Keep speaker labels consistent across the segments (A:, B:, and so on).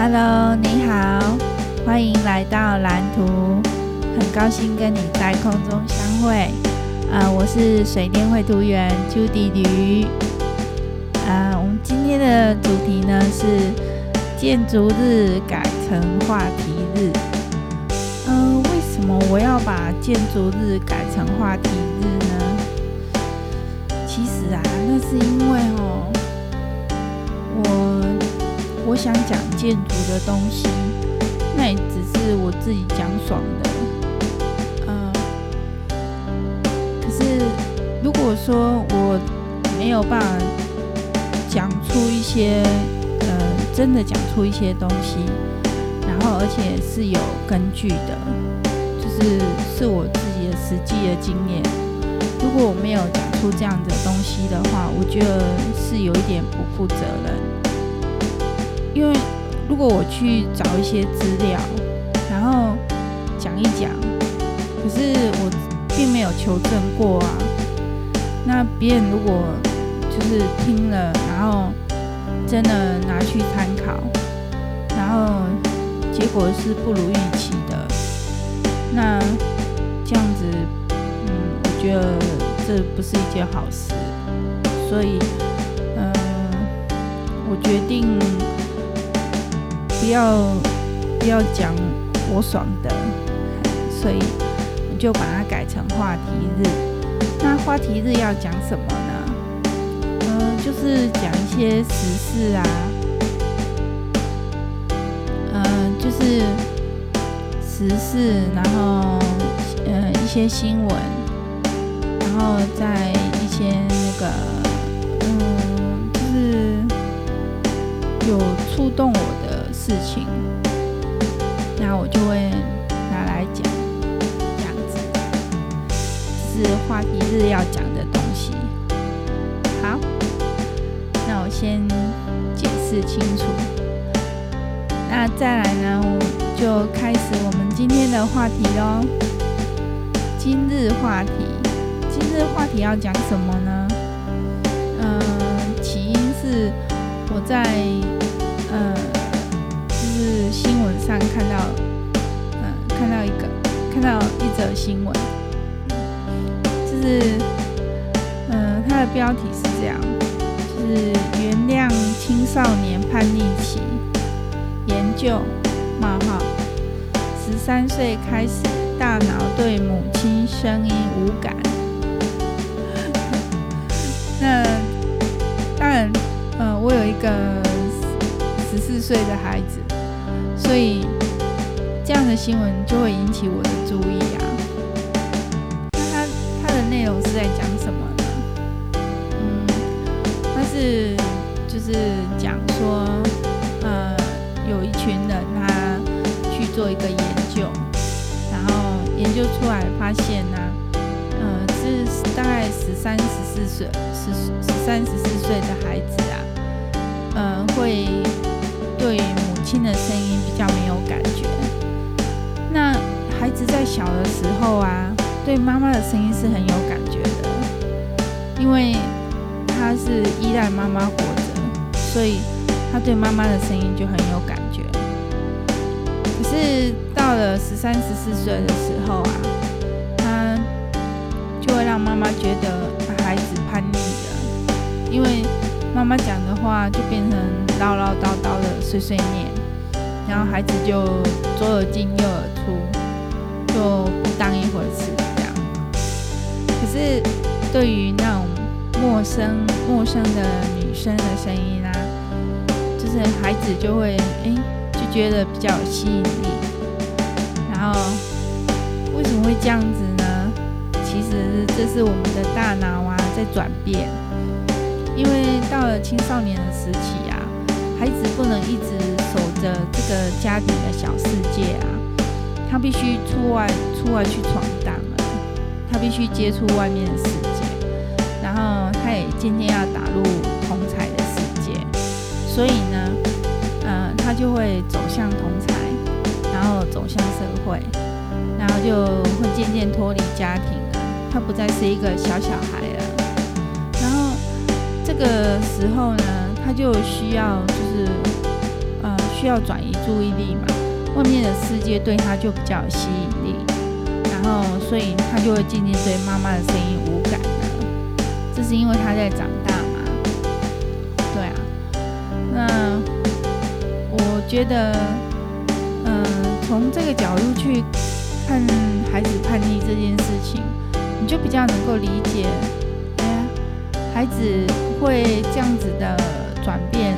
A: Hello，你好，欢迎来到蓝图，很高兴跟你在空中相会。呃，我是水电绘图员朱迪吕。呃，我们今天的主题呢是建筑日改成话题日。呃，为什么我要把建筑日改成话题日呢？其实啊，那是因为哦，我我想讲建筑的东西，那也只是我自己讲爽的可是。如果说我没有办法讲出一些，呃，真的讲出一些东西，然后而且是有根据的，就是是我自己的实际的经验。如果我没有讲出这样的东西的话，我觉得是有一点不负责任。因为如果我去找一些资料，然后讲一讲，可是我并没有求证过啊。那别人如果就是听了，然后真的拿去参考，然后结果是不如预期的，那这样子，嗯，我觉得这不是一件好事，所以，嗯，我决定不要不要讲我爽的，所以我就把它改成话题日。那话题日要讲什么呢？嗯、呃，就是讲一些时事啊，嗯、呃，就是时事，然后呃一些新闻，然后在一些那个嗯，就是有触动我事情，那我就会拿来讲，这样子。是话题日要讲的东西。好，那我先解释清楚。那再来呢，就开始我们今天的话题喽。今日话题，今日话题要讲什么呢？嗯、起因是我在嗯，是新闻上看到，嗯、看到一个，看到一则新闻。就是，嗯，它的标题是这样，就是原谅青少年叛逆期，研究冒号，十三岁开始大脑对母亲声音无感。那当然，呃，我有一个十四岁的孩子，所以这样的新闻就会引起我的注意啊。内容是在讲什么呢？嗯，他是就是讲说，呃，有一群人他去做一个研究，然后研究出来发现呢，呃，是大概十三、十四岁，十十三、十四岁的孩子啊，呃，会对亲的声音比较没有感觉。那孩子在小的时候啊。对妈妈的声音是很有感觉的，因为他是依赖妈妈活着，所以他对妈妈的声音就很有感觉。可是到了十三、十四岁的时候啊，他就会让妈妈觉得孩子叛逆了，因为妈妈讲的话就变成唠唠叨叨的碎碎念，然后孩子就左耳进右耳出，就不当一回事这样。可是，对于那种陌生、陌生的女生的声音啊，就是孩子就会哎，就觉得比较有吸引力。然后，为什么会这样子呢？其实这是我们的大脑啊在转变。因为到了青少年的时期啊，孩子不能一直守着这个家庭的小世界啊，他必须出外、出外去闯荡。他必须接触外面的世界，然后他也渐渐要打入同侪的世界，所以呢，呃，他就会走向同侪，然后走向社会，然后就会渐渐脱离家庭了。他不再是一个小小孩了。然后这个时候呢，他就需要需要转移注意力嘛，外面的世界对他就比较有吸引力，然后所以他就会渐渐对妈妈的声音无感了。这是因为他在长大嘛？对啊。那我觉得，嗯，从这个角度去看孩子叛逆这件事情，你就比较能够理解，哎，孩子会这样子的转变，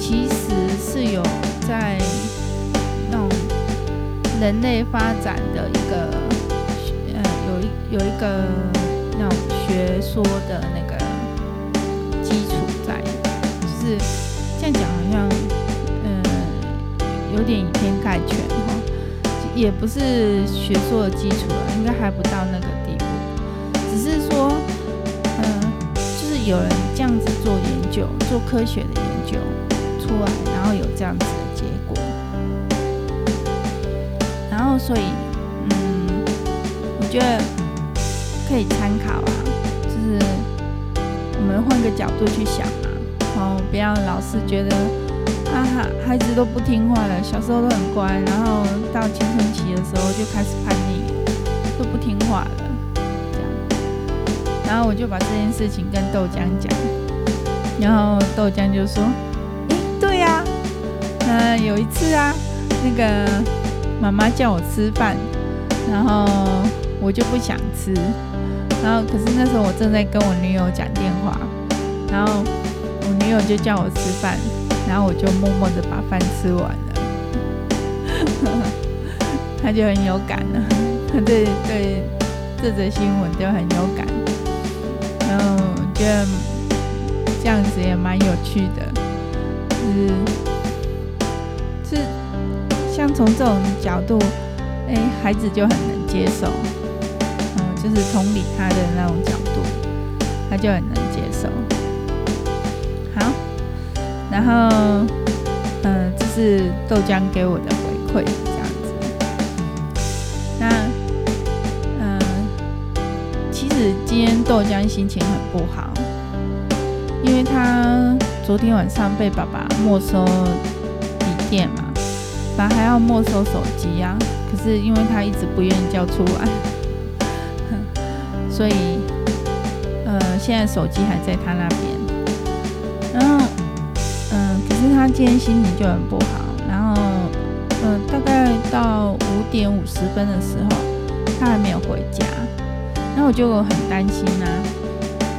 A: 其实是有在那种人类发展的一个，呃，有一有一个那种学说的那个基础在，就是这样讲好像，嗯，有点以偏概全哈，也不是学说的基础了，应该还不到那个地步，只是说，嗯，就是有人这样子做研究，做科学的研究。出来，然后有这样子的结果，然后所以，嗯，我觉得可以参考啊，就是我们换个角度去想啊，然后不要老是觉得啊，孩子都不听话了，小时候都很乖，然后到青春期的时候就开始叛逆，都不听话了，这样，然后我就把这件事情跟豆浆讲，然后豆浆就说。嗯、有一次啊，那个妈妈叫我吃饭，然后我就不想吃，然后可是那时候我正在跟我女友讲电话，然后我女友就叫我吃饭，然后我就默默的把饭吃完了，他就很有感了，他对对这则新闻就很有感，然后觉得这样子也蛮有趣的。是，是从这种角度，哎，孩子就很能接受，嗯，就是同理他的那种角度，他就很能接受。好，然后，嗯，这是豆浆给我的回馈，这样子。那，嗯，其实今天豆浆心情很不好，因为他。昨天晚上被爸爸没收笔电嘛，爸爸还要没收手机呀。可是因为他一直不愿意交出来，所以呃，现在手机还在他那边。然后嗯、可是他今天心情就很不好。然后嗯、呃，大概到五点五十分的时候，他还没有回家，那我就很担心啊。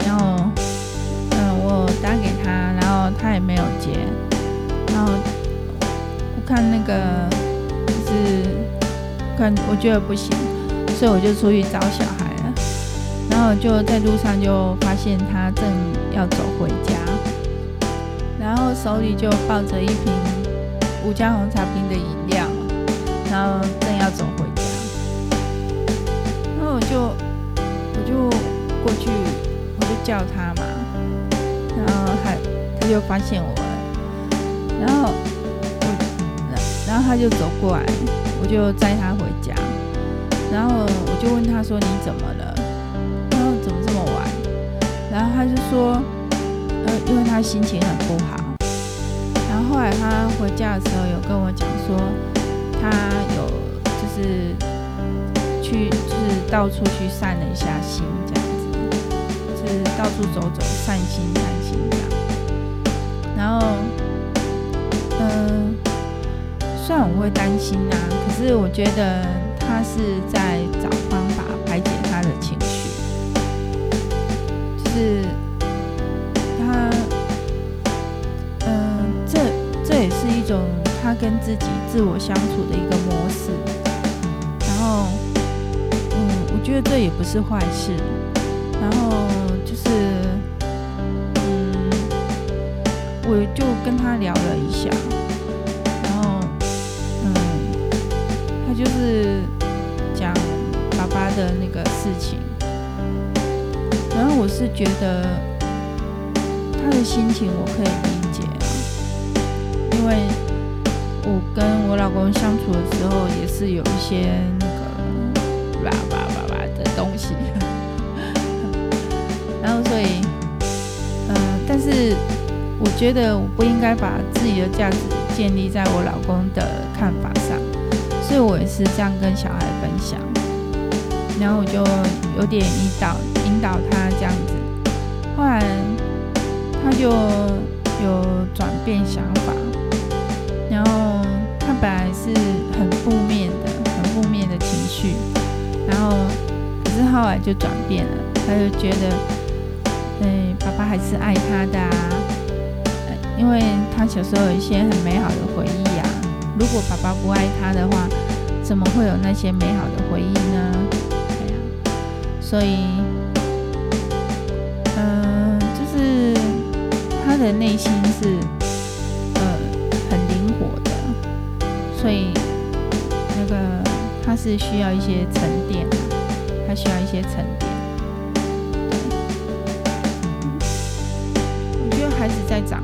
A: 然后嗯、我打给他。然后他也没有接，然后看那个就是看，我觉得不行，所以我就出去找小孩了。然后就在路上就发现他正要走回家，然后手里就抱着一瓶五加红茶瓶的饮料，然后正要走回家。然后我就我就过去，我就叫他嘛，然后还。他就发现我了，然后，然后他就走过来，我就载他回家，然后我就问他说：“你怎么了？他说怎么这么晚？”然后他就说：“呃，因为他心情很不好。”然后后来他回家的时候有跟我讲说，他有就是去就是到处去散了一下心，这样子，就是到处走走散心散心这样。然后，嗯、呃，虽然我会担心、啊，可是我觉得他是在找方法排解他的情绪，就是他，嗯、呃，这这也是一种他跟自己自我相处的一个模式。然后，嗯，我觉得这也不是坏事。然后就是。嗯我就跟他聊了一下，就是讲爸爸的那个事情，然后我是觉得他的心情我可以理解啊，因为我跟我老公相处的时候也是有一些那个叭叭叭叭的东西，然后所以，嗯，但是。我觉得我不应该把自己的价值建立在我老公的看法上，所以我也是这样跟小孩分享。然后我就有点引导引导他这样子，后来他就有转变想法，然后他本来是很负面的、很负面的情绪，然后可是后来就转变了，他就觉得，嗯，爸爸还是爱他的啊，因为他小时候有一些很美好的回忆啊，如果爸爸不爱他的话，怎么会有那些美好的回忆呢？所以，嗯、就是他的内心是呃很灵活的，所以那个他是需要一些沉淀，他需要一些沉淀。我觉得孩子在长，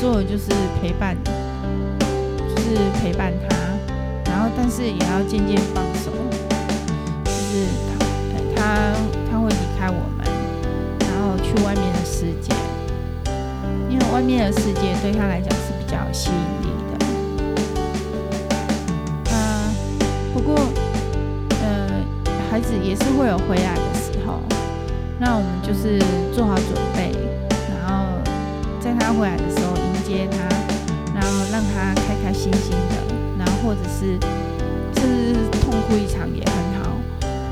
A: 做的就是陪伴，就是陪伴他，然后但是也要渐渐放手。就是他，他他会离开我们，然后去外面的世界，因为外面的世界对他来讲是比较有吸引力的。啊，不过，呃，孩子也是会有回来的时候，那我们就是做好准备，然后在他回来的时候接他，然后让他开开心心的，然后或者是甚至是痛哭一场也很好。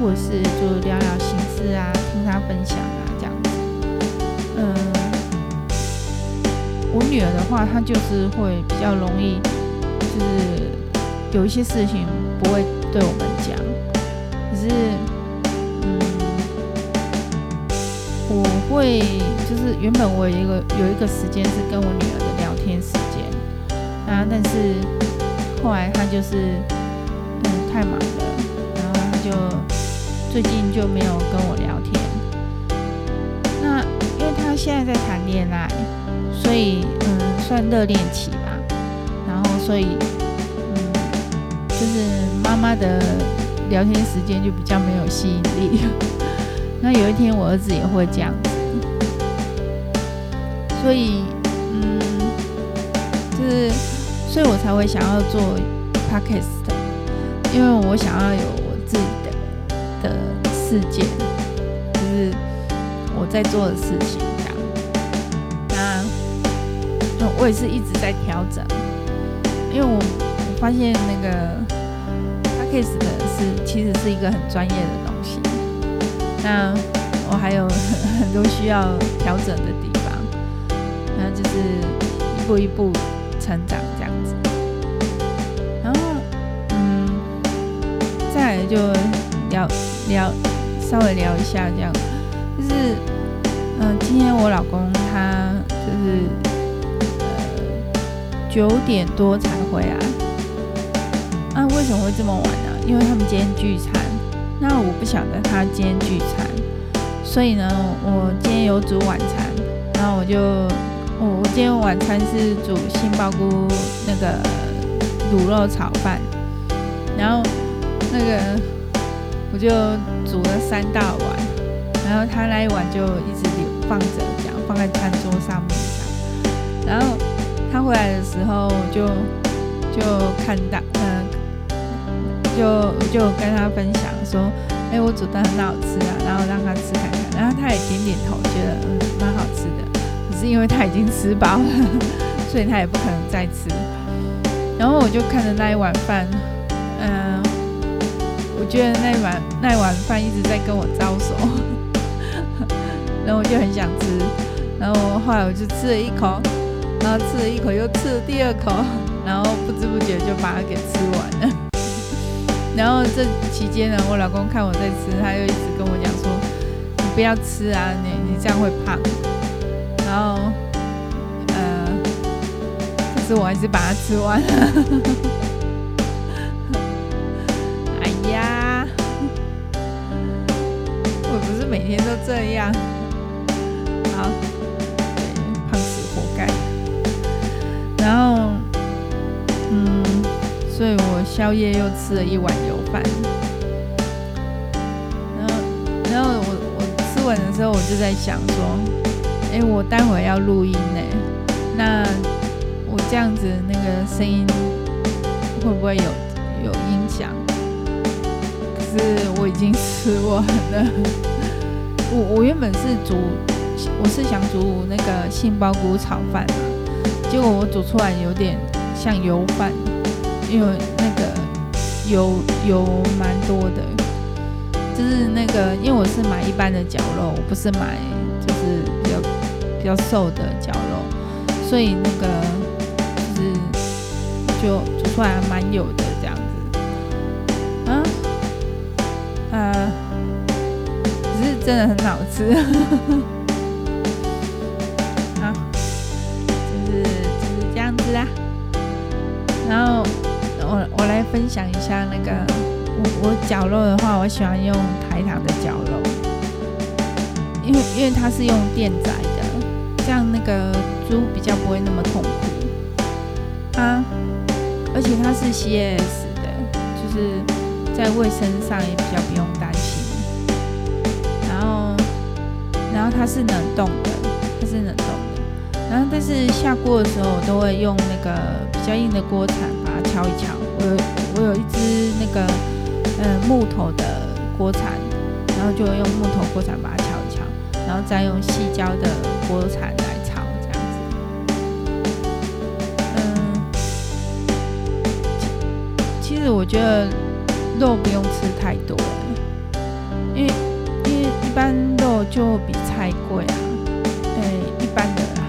A: 或者是就聊聊心事啊，听他分享啊，这样子。嗯，我女儿的话，她就是会比较容易，就是有一些事情不会对我们讲。可是，嗯，我会就是原本我有一个有一个时间是跟我女儿的，啊，但是后来他就是嗯太忙了，然后他就。最近就没有跟我聊天。那因为他现在在谈恋爱，所以嗯，算热恋期吧。然后所以嗯，就是妈妈的聊天时间就比较没有吸引力。那有一天我儿子也会这样子，所以嗯，就是所以我才会想要做 podcast，因为我想要有我自己。的的世界，就是我在做的事情，这样。那我也是一直在调整，因为我发现那个 Podcast 的是其实是一个很专业的东西。那我还有很多需要调整的地方，那就是一步一步成长来就聊。聊，稍微聊一下，这样，就是，嗯、今天我老公他就是，呃，九点多才回来。那、啊、为什么会这么晚呢？因为他们今天聚餐。那我不晓得他今天聚餐，所以呢，我今天有煮晚餐。然后我就，我我今天晚餐是煮杏鲍菇那个卤肉炒饭，然后那个。我就煮了三大碗，然后他那一碗就一直留放着，这样放在餐桌上面这样。然后他回来的时候就就看到，嗯，就就跟他分享说，哎，我煮的很好吃啊，然后让他吃看看，然后他也点点头，觉得嗯蛮好吃的。可是因为他已经吃饱了，所以他也不可能再吃。然后我就看着那一碗饭，我觉得那碗那碗饭一直在跟我招手，然后我就很想吃，然后后来我就吃了一口，然后吃了一口又吃了第二口，然后不知不觉就把它给吃完了。然后这期间呢，我老公看我在吃，他又一直跟我讲说：“你不要吃啊，你你这样会胖。”然后，呃，可是我还是把它吃完了。每天都这样，好，胖死活该。然后，嗯，所以我宵夜又吃了一碗油饭。然后，然后我我吃完的时候，我就在想说，哎，我待会要录音呢，那我这样子那个声音会不会有有影响？可是我已经吃完了。我我原本是煮，我是想煮那个杏鲍菇炒饭，结果我煮出来有点像油饭，因为那个油油蛮多的，就是那个因为我是买一般的绞肉，我不是买就是比较比较瘦的绞肉，所以那个就是就煮出来蛮油的这样子，啊，呃。只是真的很好吃，好，就是就是这样子啦。然后我我来分享一下那个我我绞肉的话，我喜欢用台糖的绞肉，因为因为它是用电宰的，这样那个猪比较不会那么痛苦。啊，而且它是 C S 的，就是在卫生上也比较不用它是冷冻的，它是冷冻的。然后但是下锅的时候，我都会用那个比较硬的锅铲把它敲一敲。我有我有一只那个嗯木头的锅铲，然后就用木头锅铲把它敲一敲，然后再用细胶的锅铲来炒这样子。嗯，其实我觉得肉不用吃太多，因为因为一般就比。菜贵啊，对、一般的啦。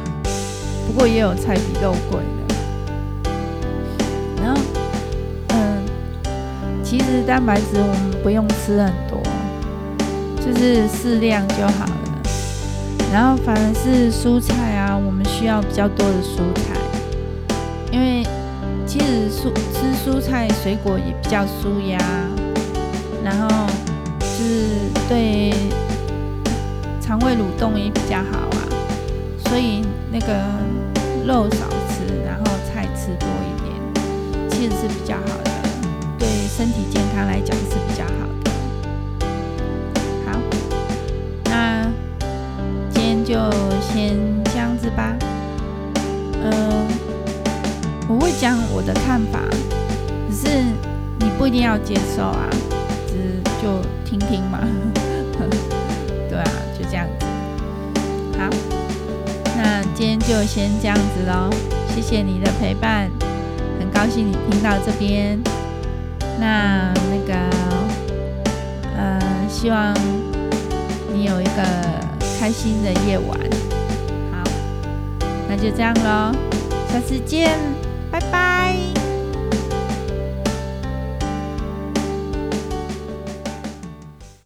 A: 不过也有菜比肉贵的。然后，嗯，其实蛋白质我们不用吃很多，就是适量就好了。然后，反而是蔬菜啊，我们需要比较多的蔬菜，因为其实蔬吃蔬菜水果也比较舒压，然后是对。肠胃蠕动也比较好啊，所以那个肉少吃，然后菜吃多一点，其实是比较好的，对身体健康来讲是比较好的。好，那今天就先这样子吧。嗯、我会讲我的看法，只是你不一定要接受啊，只就听听嘛。对啊。这样子，好，那今天就先这样子喽。谢谢你的陪伴，很高兴你听到这边。那那个，呃，希望你有一个开心的夜晚。好，那就这样喽，下次见，